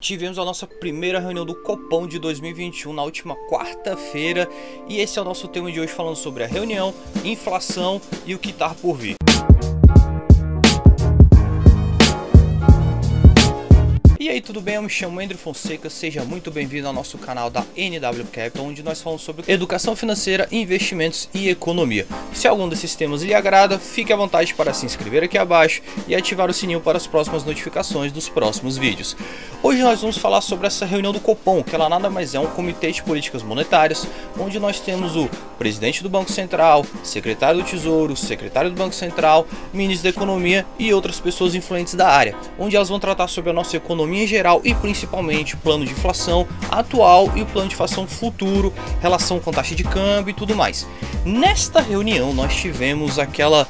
Tivemos a nossa primeira reunião do Copom de 2021 na última quarta-feira e esse é o nosso tema de hoje falando sobre a reunião, inflação e o que está por vir. Tudo bem? Eu me chamo Andrew Fonseca, seja muito bem-vindo ao nosso canal da NW Capital, onde nós falamos sobre educação financeira, investimentos e economia. Se algum desses temas lhe agrada, fique à vontade para se inscrever aqui abaixo e ativar o sininho para as próximas notificações dos próximos vídeos. Hoje nós vamos falar sobre essa reunião do Copom, que ela nada mais é um comitê de políticas monetárias, onde nós temos o presidente do Banco Central, secretário do Tesouro, secretário do Banco Central, ministro da Economia e outras pessoas influentes da área, onde elas vão tratar sobre a nossa economia em geral e principalmente o plano de inflação atual e o plano de inflação futuro, relação com taxa de câmbio e tudo mais. Nesta reunião nós tivemos aquela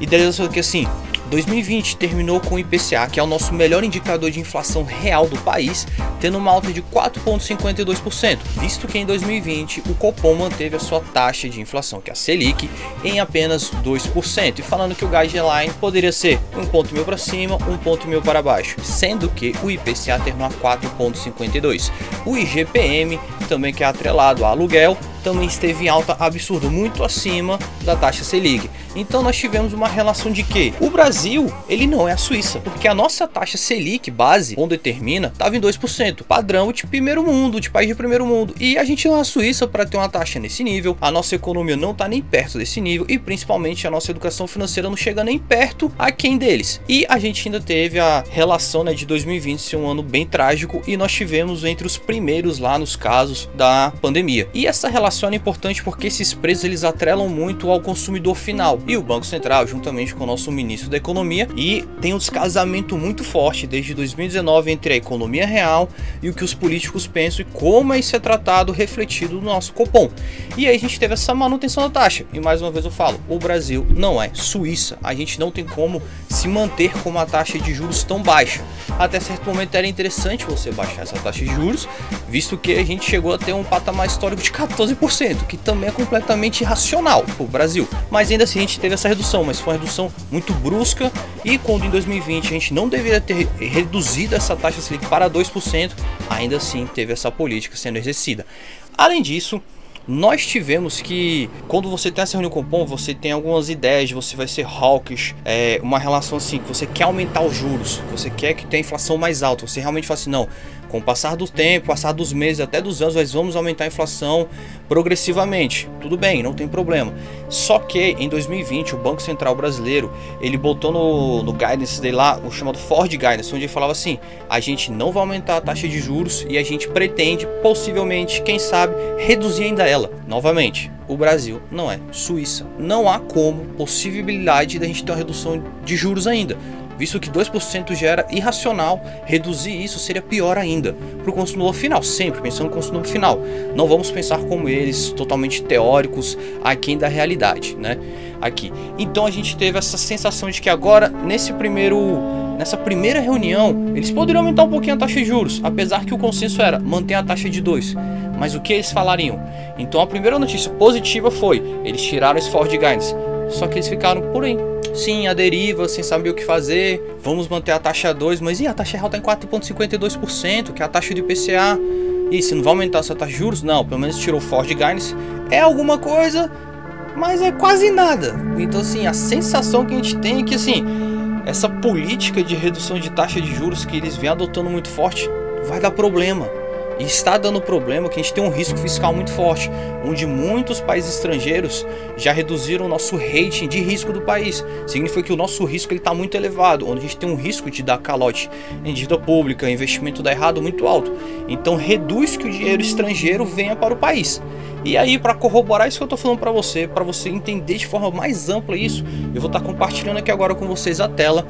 idealização que assim, 2020 terminou com o IPCA, que é o nosso melhor indicador de inflação real do país, tendo uma alta de 4,52%, visto que em 2020 o Copom manteve a sua taxa de inflação, que é a Selic, em apenas 2%, e falando que o guideline poderia ser um ponto mil para cima, um ponto mil para baixo, sendo que o IPCA terminou a 4,52%. O IGPM, também que é atrelado a aluguel, também esteve em alta absurda, muito acima da taxa Selic. Então nós tivemos uma relação de que o Brasil, ele não é a Suíça, porque a nossa taxa Selic base, quando determina, estava em 2%, padrão de primeiro mundo, de país de primeiro mundo. E a gente não é a Suíça para ter uma taxa nesse nível, a nossa economia não está nem perto desse nível e principalmente a nossa educação financeira não chega nem perto a quem deles. E a gente ainda teve a relação né, de 2020 ser um ano bem trágico e nós tivemos entre os primeiros lá nos casos da pandemia. E essa relação é importante porque esses preços eles atrelam muito ao consumidor final e o Banco Central, juntamente com o nosso ministro da Economia, e tem um descasamento muito forte desde 2019 entre a economia real e o que os políticos pensam e como isso é tratado, refletido no nosso Copom. E aí a gente teve essa manutenção da taxa. E mais uma vez eu falo, o Brasil não é Suíça. A gente não tem como se manter com uma taxa de juros tão baixa. Até certo momento era interessante você baixar essa taxa de juros, visto que a gente chegou a ter um patamar histórico de 14%, que também é completamente irracional para o Brasil. Mas ainda assim a gente teve essa redução, mas foi uma redução muito brusca e quando em 2020 a gente não deveria ter reduzido essa taxa Selic para 2%, ainda assim teve essa política sendo exercida. Além disso, nós tivemos que, quando você tem essa reunião com o POM, você tem algumas ideias, você vai ser hawkish, é, uma relação assim, que você quer aumentar os juros, você quer que tenha inflação mais alta, você realmente fala assim, não, com o passar do tempo, passar dos meses, até dos anos, nós vamos aumentar a inflação progressivamente. Tudo bem, não tem problema. Só que em 2020 o Banco Central Brasileiro ele botou no, no guidance dele lá o chamado Ford Guidance, onde ele falava assim: a gente não vai aumentar a taxa de juros e a gente pretende, possivelmente, quem sabe, reduzir ainda ela. Novamente, o Brasil não é Suíça. Não há como possibilidade da gente ter uma redução de juros ainda visto que 2% já era irracional, reduzir isso seria pior ainda para o consumidor final, sempre pensando no consumidor final. Não vamos pensar como eles, totalmente teóricos, aquém da realidade, né? Aqui. Então a gente teve essa sensação de que agora, nesse primeiro nessa primeira reunião, eles poderiam aumentar um pouquinho a taxa de juros, apesar que o consenso era manter a taxa de 2. Mas o que eles falariam? Então a primeira notícia positiva foi, eles tiraram esse Ford Guidance, só que eles ficaram por aí, Sim, a deriva, sem saber o que fazer. Vamos manter a taxa 2, mas e a taxa real está em 4,52%, que é a taxa de IPCA. E se não vai aumentar essa taxa de juros? Não, pelo menos tirou Ford Guidance. É alguma coisa, mas é quase nada. Então, assim, a sensação que a gente tem é que, assim, essa política de redução de taxa de juros que eles vêm adotando muito forte vai dar problema. E está dando problema que a gente tem um risco fiscal muito forte, onde muitos países estrangeiros já reduziram o nosso rating de risco do país. Significa que o nosso risco está muito elevado, onde a gente tem um risco de dar calote em dívida pública, investimento dar errado muito alto. Então reduz que o dinheiro estrangeiro venha para o país. E aí, para corroborar isso que eu estou falando para você, para você entender de forma mais ampla isso, eu vou estar tá compartilhando aqui agora com vocês a tela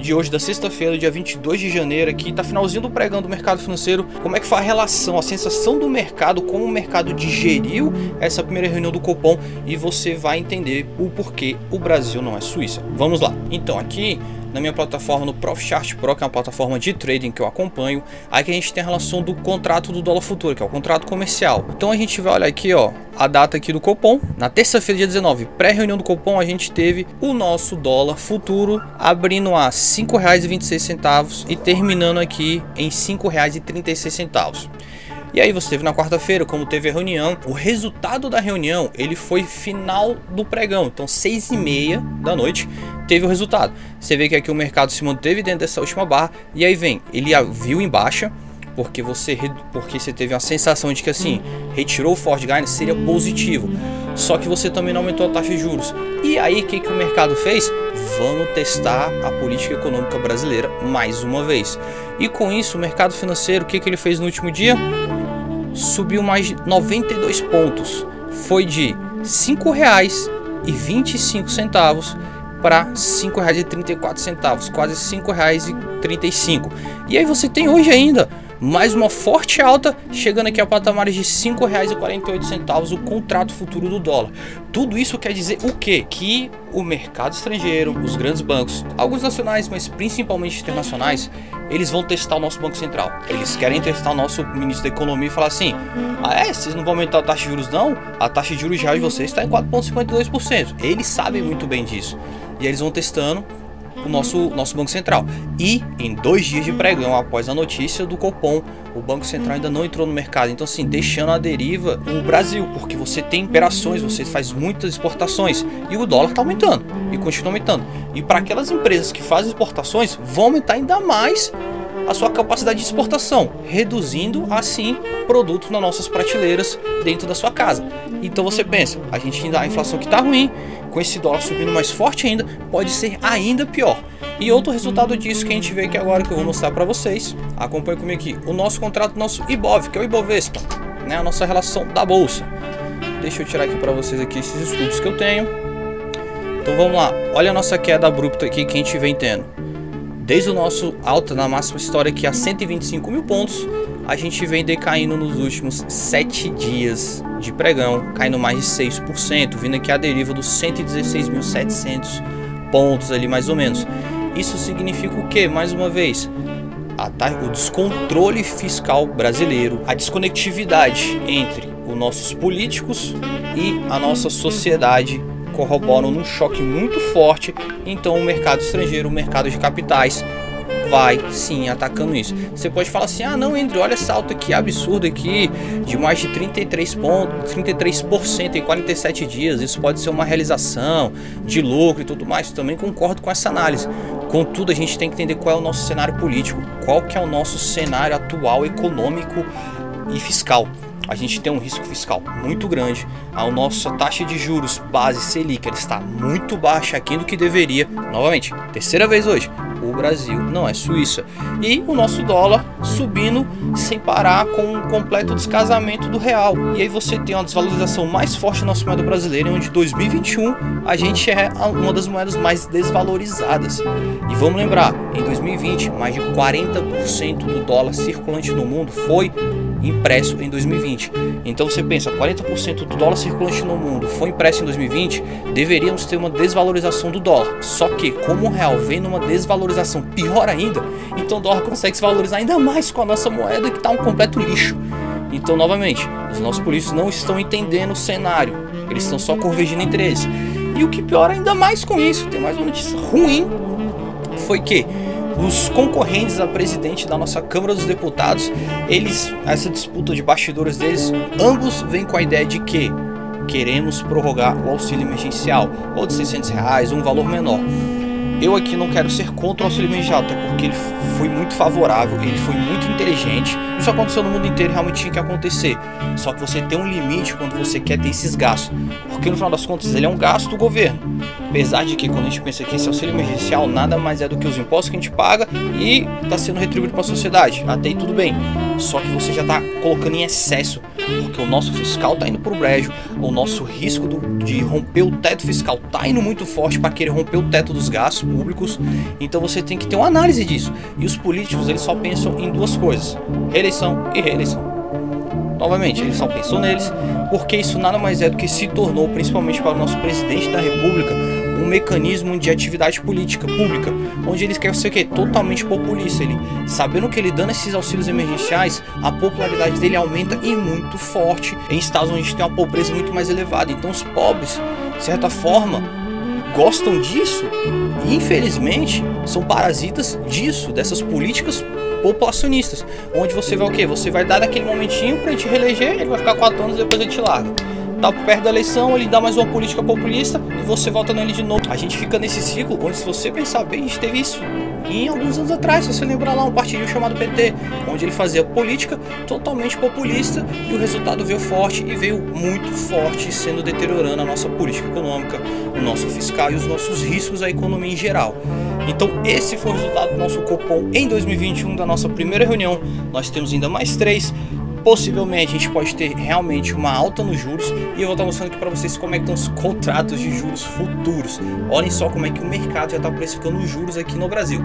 de hoje, da sexta-feira, dia 22 de janeiro, aqui tá finalzinho do pregão do mercado financeiro, como é que foi a relação, a sensação do mercado, como o mercado digeriu essa primeira reunião do Copom e você vai entender o porquê o Brasil não é Suíça. Vamos lá. Então, aqui na minha plataforma no ProfChart Pro, que é uma plataforma de trading que eu acompanho. Aí que a gente tem a relação do contrato do dólar futuro, que é o contrato comercial. Então a gente vai olhar aqui, ó, a data aqui do Copom. Na terça-feira, dia 19, pré-reunião do Copom, a gente teve o nosso dólar futuro abrindo a R$ 5,26 e terminando aqui em R$ 5,36. E aí você teve na quarta-feira, como teve a reunião, o resultado da reunião, ele foi final do pregão, então seis e meia da noite teve o resultado. Você vê que aqui o mercado se manteve dentro dessa última barra, e aí vem, ele viu em baixa, porque você porque você teve a sensação de que assim, retirou o Ford Guidance seria positivo. Só que você também não aumentou a taxa de juros. E aí o que, que o mercado fez? Vamos testar a política econômica brasileira mais uma vez. E com isso, o mercado financeiro, o que, que ele fez no último dia? Subiu mais 92 pontos. Foi de R$ 5,25 para R$ 5,34, quase R$ 5,35. E aí você tem hoje ainda mais uma forte alta, chegando aqui a patamares de R$ 5,48 o contrato futuro do dólar. Tudo isso quer dizer o quê? Que o mercado estrangeiro, os grandes bancos, alguns nacionais, mas principalmente internacionais, eles vão testar o nosso Banco Central. Eles querem testar o nosso ministro da Economia e falar assim: ah, é? Vocês não vão aumentar a taxa de juros, não? A taxa de juros real de vocês está em 4,52%. Eles sabem muito bem disso. E eles vão testando o nosso, nosso Banco Central. E em dois dias de pregão, após a notícia do Copom, o Banco Central ainda não entrou no mercado. Então, assim, deixando a deriva o Brasil, porque você tem operações, você faz muitas exportações e o dólar está aumentando e continua aumentando. E para aquelas empresas que fazem exportações, vão aumentar ainda mais a sua capacidade de exportação, reduzindo assim produtos nas nossas prateleiras dentro da sua casa. Então você pensa, a gente ainda a inflação que está ruim, com esse dólar subindo mais forte ainda, pode ser ainda pior. E outro resultado disso que a gente vê aqui agora que eu vou mostrar para vocês, acompanhe comigo aqui, o nosso contrato, nosso IBOV, que é o Ibovespa, né, a nossa relação da bolsa. Deixa eu tirar aqui para vocês aqui esses estudos que eu tenho. Então vamos lá, olha a nossa queda abrupta aqui que a gente vem tendo. Desde o nosso alta na máxima história aqui a 125 mil pontos, a gente vem decaindo nos últimos 7 dias de pregão, caindo mais de 6%, vindo aqui a deriva dos 116.700 pontos ali mais ou menos. Isso significa o que? Mais uma vez, o descontrole fiscal brasileiro, a desconectividade entre os nossos políticos e a nossa sociedade corroboram num choque muito forte. Então, o mercado estrangeiro, o mercado de capitais, vai sim atacando isso. Você pode falar assim: ah, não, Andrew, olha essa alta aqui absurda aqui, de mais de 33 pontos, 33% em 47 dias. Isso pode ser uma realização de lucro e tudo mais. Também concordo com essa análise. Contudo, a gente tem que entender qual é o nosso cenário político, qual que é o nosso cenário atual econômico e fiscal a gente tem um risco fiscal muito grande. A nossa taxa de juros base Selic ela está muito baixa aqui do que deveria. Novamente, terceira vez hoje, o Brasil não é Suíça. E o nosso dólar subindo sem parar com um completo descasamento do real. E aí você tem uma desvalorização mais forte da nossa moeda brasileira, onde 2021 a gente é uma das moedas mais desvalorizadas. E vamos lembrar, em 2020, mais de 40% do dólar circulante no mundo foi impresso em 2020. Então você pensa, 40% do dólar circulante no mundo foi impresso em 2020, deveríamos ter uma desvalorização do dólar. Só que como o real vem numa desvalorização pior ainda, então o dólar consegue se valorizar ainda mais com a nossa moeda que está um completo lixo. Então, novamente, os nossos políticos não estão entendendo o cenário, eles estão só convergindo entre eles. E o que piora ainda mais com isso, tem mais uma notícia ruim, foi que os concorrentes a presidente da nossa Câmara dos Deputados, eles, essa disputa de bastidores deles, ambos vêm com a ideia de que queremos prorrogar o auxílio emergencial, ou de 600 reais, um valor menor. Eu aqui não quero ser contra o auxílio emergencial, até porque ele foi muito favorável, ele foi muito inteligente. Isso aconteceu no mundo inteiro, realmente tinha que acontecer. Só que você tem um limite quando você quer ter esses gastos, porque no final das contas ele é um gasto do governo. Apesar de que quando a gente pensa que esse auxílio emergencial nada mais é do que os impostos que a gente paga e está sendo retribuído para a sociedade. Até aí tudo bem. Só que você já está colocando em excesso porque o nosso fiscal está indo para o brejo, o nosso risco do, de romper o teto fiscal está indo muito forte para querer romper o teto dos gastos públicos. Então você tem que ter uma análise disso. E os políticos eles só pensam em duas coisas: reeleição e reeleição. Novamente, eles só pensam neles, porque isso nada mais é do que se tornou, principalmente para o nosso presidente da República, um mecanismo de atividade política pública, onde ele quer ser o quê? Totalmente populista. Ele, sabendo que ele dando esses auxílios emergenciais, a popularidade dele aumenta e muito forte em estados onde tem uma pobreza muito mais elevada. Então os pobres, de certa forma, gostam disso e infelizmente são parasitas disso, dessas políticas populacionistas, onde você vai o quê? Você vai dar naquele momentinho para te reeleger, ele vai ficar quatro anos e depois ele te larga tá perto da eleição, ele dá mais uma política populista e você volta nele de novo. A gente fica nesse ciclo onde, se você pensar bem, a gente teve isso em alguns anos atrás. Se você lembrar lá, um partido chamado PT, onde ele fazia política totalmente populista e o resultado veio forte e veio muito forte, sendo deteriorando a nossa política econômica, o nosso fiscal e os nossos riscos à economia em geral. Então, esse foi o resultado do nosso Copom em 2021, da nossa primeira reunião. Nós temos ainda mais três possivelmente a gente pode ter realmente uma alta nos juros e eu vou estar mostrando aqui para vocês como é que estão os contratos de juros futuros. Olhem só como é que o mercado já está precificando os juros aqui no Brasil.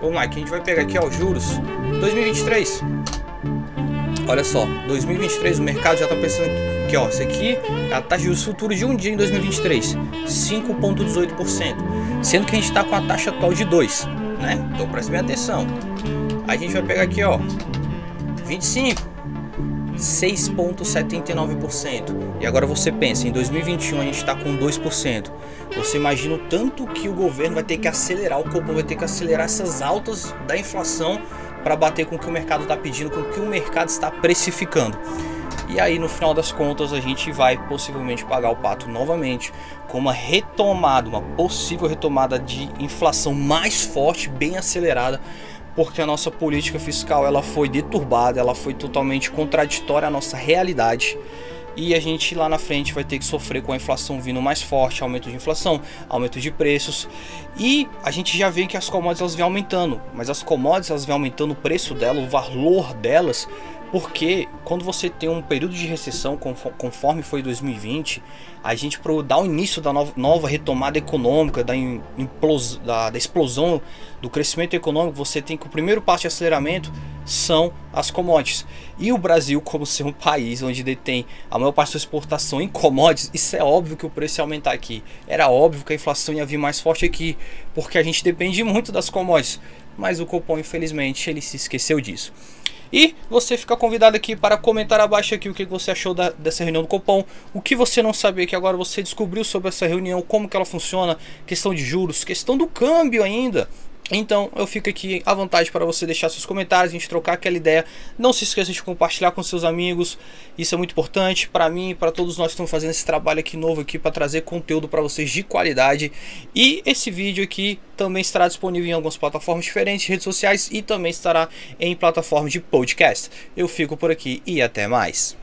Vamos lá, aqui a gente vai pegar aqui ó, os juros 2023. Olha só, 2023 o mercado já está pensando aqui ó, isso aqui é a taxa de juros futuros de um dia em 2023, 5.18%, sendo que a gente está com a taxa atual de 2, né? Então preste bem atenção. A gente vai pegar aqui ó, 25, 6,79%. E agora você pensa, em 2021 a gente está com 2%. Você imagina o tanto que o governo vai ter que acelerar, o Copom vai ter que acelerar essas altas da inflação para bater com o que o mercado está pedindo, com o que o mercado está precificando. E aí, no final das contas, a gente vai possivelmente pagar o pato novamente com uma retomada, uma possível retomada de inflação mais forte, bem acelerada, porque a nossa política fiscal ela foi deturbada, ela foi totalmente contraditória à nossa realidade. E a gente lá na frente vai ter que sofrer com a inflação vindo mais forte, aumento de inflação, aumento de preços. E a gente já vê que as commodities elas vêm aumentando, mas as commodities elas vêm aumentando o preço dela, o valor delas, porque quando você tem um período de recessão, conforme foi 2020, a gente para dar o início da nova, retomada econômica, da, implos, da, da, explosão do crescimento econômico, você tem que o primeiro passo de aceleramento são as commodities. E o Brasil, como ser um país onde detém a maior parte da sua exportação em commodities, isso é óbvio que o preço ia aumentar aqui. Era óbvio que a inflação ia vir mais forte aqui, porque a gente depende muito das commodities. Mas o Copom, infelizmente, ele se esqueceu disso. E você fica convidado aqui para comentar abaixo aqui o que você achou da, dessa reunião do Copom, o que você não sabia que agora você descobriu sobre essa reunião, como que ela funciona, questão de juros, questão do câmbio ainda. Então eu fico aqui à vontade para você deixar seus comentários, a gente trocar aquela ideia. Não se esqueça de compartilhar com seus amigos, isso é muito importante para mim e para todos nós que estamos fazendo esse trabalho aqui novo aqui para trazer conteúdo para vocês de qualidade. E esse vídeo aqui também estará disponível em algumas plataformas diferentes, redes sociais e também estará em plataformas de podcast. Eu fico por aqui e até mais.